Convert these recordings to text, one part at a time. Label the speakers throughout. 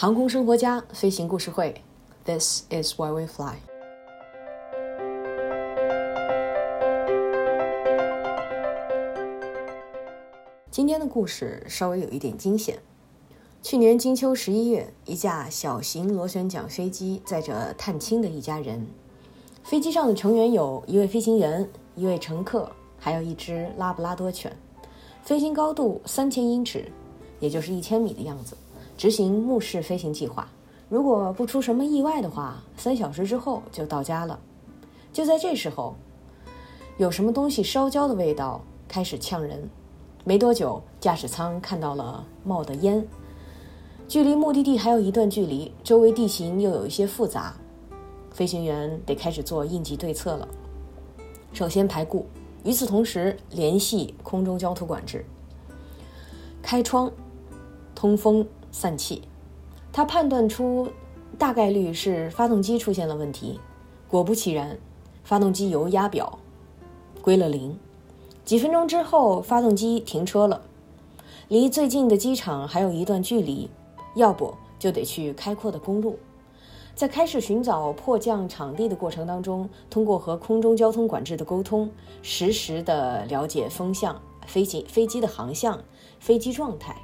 Speaker 1: 航空生活家飞行故事会，This is why we fly。今天的故事稍微有一点惊险。去年金秋十一月，一架小型螺旋桨飞机载着探亲的一家人，飞机上的成员有一位飞行员、一位乘客，还有一只拉布拉多犬。飞行高度三千英尺，也就是一千米的样子。执行目视飞行计划，如果不出什么意外的话，三小时之后就到家了。就在这时候，有什么东西烧焦的味道开始呛人。没多久，驾驶舱看到了冒的烟。距离目的地还有一段距离，周围地形又有一些复杂，飞行员得开始做应急对策了。首先排固，与此同时联系空中交通管制，开窗，通风。散气，他判断出大概率是发动机出现了问题。果不其然，发动机油压表归了零。几分钟之后，发动机停车了，离最近的机场还有一段距离，要不就得去开阔的公路。在开始寻找迫降场地的过程当中，通过和空中交通管制的沟通，实时的了解风向、飞机飞机的航向、飞机状态。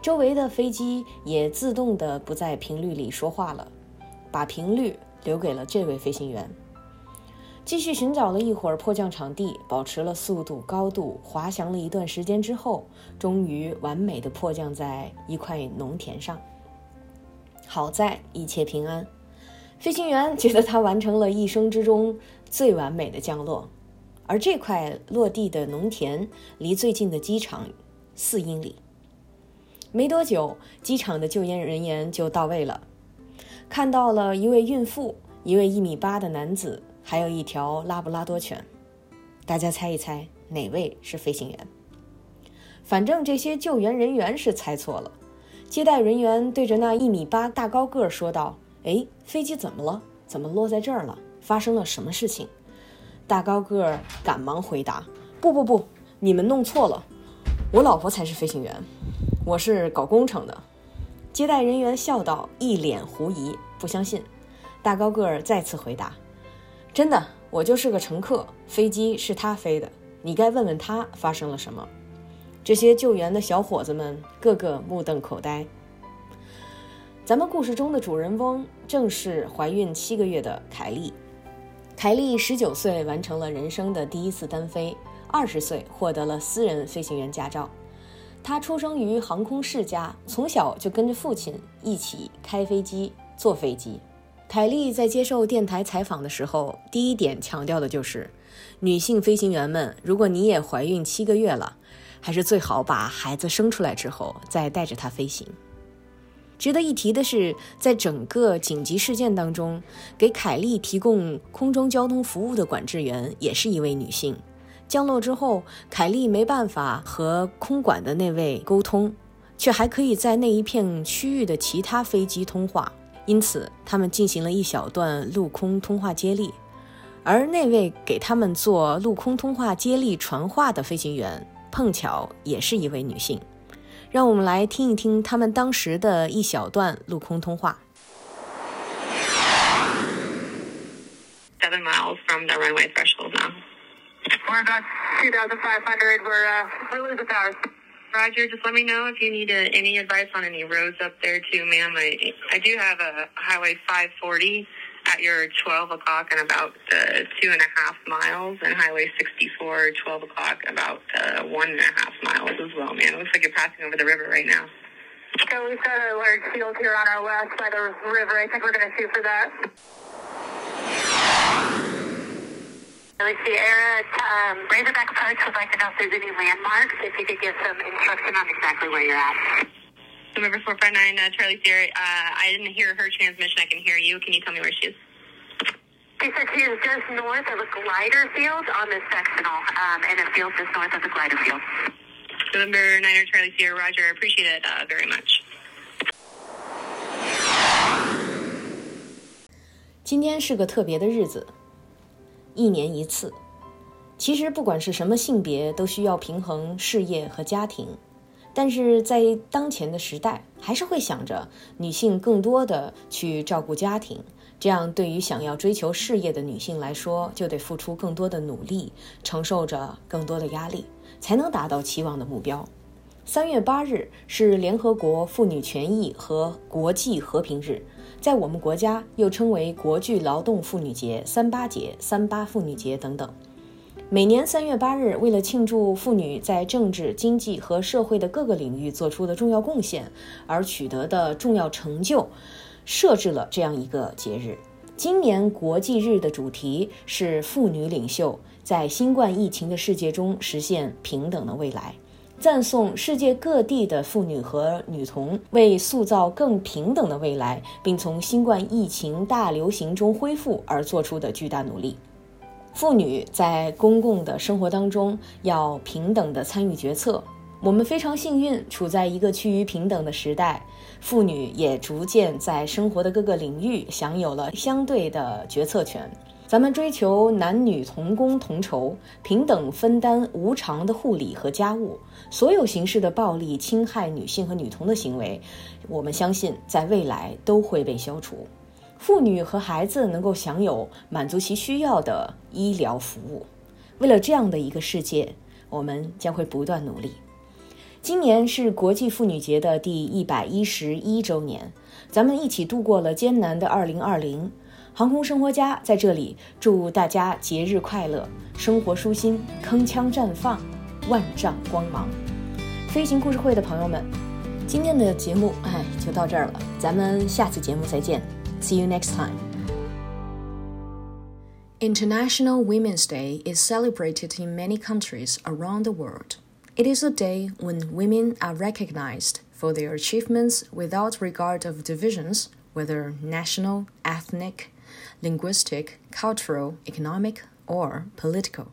Speaker 1: 周围的飞机也自动的不在频率里说话了，把频率留给了这位飞行员。继续寻找了一会儿迫降场地，保持了速度、高度，滑翔了一段时间之后，终于完美的迫降在一块农田上。好在一切平安，飞行员觉得他完成了一生之中最完美的降落。而这块落地的农田离最近的机场四英里。没多久，机场的救援人员就到位了，看到了一位孕妇、一位一米八的男子，还有一条拉布拉多犬。大家猜一猜，哪位是飞行员？反正这些救援人员是猜错了。接待人员对着那一米八大高个儿说道：“哎，飞机怎么了？怎么落在这儿了？发生了什么事情？”大高个儿赶忙回答：“不不不，你们弄错了，我老婆才是飞行员。”我是搞工程的，接待人员笑道，一脸狐疑，不相信。大高个儿再次回答：“真的，我就是个乘客，飞机是他飞的，你该问问他发生了什么。”这些救援的小伙子们个个目瞪口呆。咱们故事中的主人翁正是怀孕七个月的凯莉。凯莉十九岁完成了人生的第一次单飞，二十岁获得了私人飞行员驾照。他出生于航空世家，从小就跟着父亲一起开飞机、坐飞机。凯莉在接受电台采访的时候，第一点强调的就是：女性飞行员们，如果你也怀孕七个月了，还是最好把孩子生出来之后再带着他飞行。值得一提的是，在整个紧急事件当中，给凯莉提供空中交通服务的管制员也是一位女性。降落之后，凯莉没办法和空管的那位沟通，却还可以在那一片区域的其他飞机通话，因此他们进行了一小段陆空通话接力。而那位给他们做陆空通话接力传话的飞行员，碰巧也是一位女性。让我们来听一听他们当时的一小段陆空通话。
Speaker 2: Seven miles from the runway threshold now.
Speaker 3: We're about 2,500. We're, uh, we're losing power.
Speaker 2: Roger, just let me know if you need uh, any advice on any roads up there too, ma'am. I, I do have a Highway 540 at your 12 o'clock and about uh, two and a half miles, and Highway 64, 12 o'clock, about uh, one and a half miles as well, man. It looks like you're passing over the river right now.
Speaker 3: So we've got a large field here on our west by the river. I think we're going to shoot for that. Charlie Sierra, um, Razorback Approach would like to know if there's any landmarks, if you could give some instruction on exactly where you're at.
Speaker 2: November 459, uh, Charlie Sierra, uh, I didn't hear her transmission. I can hear you. Can you tell me where she is?
Speaker 3: She said she is just north of a glider field on the sectional, um, and a field just north of the glider field.
Speaker 2: November 9er, Charlie Sierra, Roger. I appreciate it uh, very much.
Speaker 1: 今天是个特别的日子， 一年一次，其实不管是什么性别，都需要平衡事业和家庭。但是在当前的时代，还是会想着女性更多的去照顾家庭。这样，对于想要追求事业的女性来说，就得付出更多的努力，承受着更多的压力，才能达到期望的目标。三月八日是联合国妇女权益和国际和平日，在我们国家又称为国际劳动妇女节、三八节、三八妇女节等等。每年三月八日，为了庆祝妇女在政治、经济和社会的各个领域做出的重要贡献而取得的重要成就。设置了这样一个节日，今年国际日的主题是妇女领袖在新冠疫情的世界中实现平等的未来，赞颂世界各地的妇女和女童为塑造更平等的未来，并从新冠疫情大流行中恢复而做出的巨大努力。妇女在公共的生活当中要平等的参与决策。我们非常幸运，处在一个趋于平等的时代，妇女也逐渐在生活的各个领域享有了相对的决策权。咱们追求男女同工同酬，平等分担无偿的护理和家务，所有形式的暴力侵害女性和女童的行为，我们相信在未来都会被消除。妇女和孩子能够享有满足其需要的医疗服务。为了这样的一个世界，我们将会不断努力。今年是国际妇女节的第一百一十一周年，咱们一起度过了艰难的二零二零。航空生活家在这里祝大家节日快乐，生活舒心，铿锵绽放，万丈光芒。飞行故事会的朋友们，今天的节目哎就到这儿了，咱们下次节目再见，See you next time. International Women's Day is celebrated in many countries around the world. It is a day when women are recognized for their achievements without regard of divisions, whether national, ethnic, linguistic, cultural, economic, or political.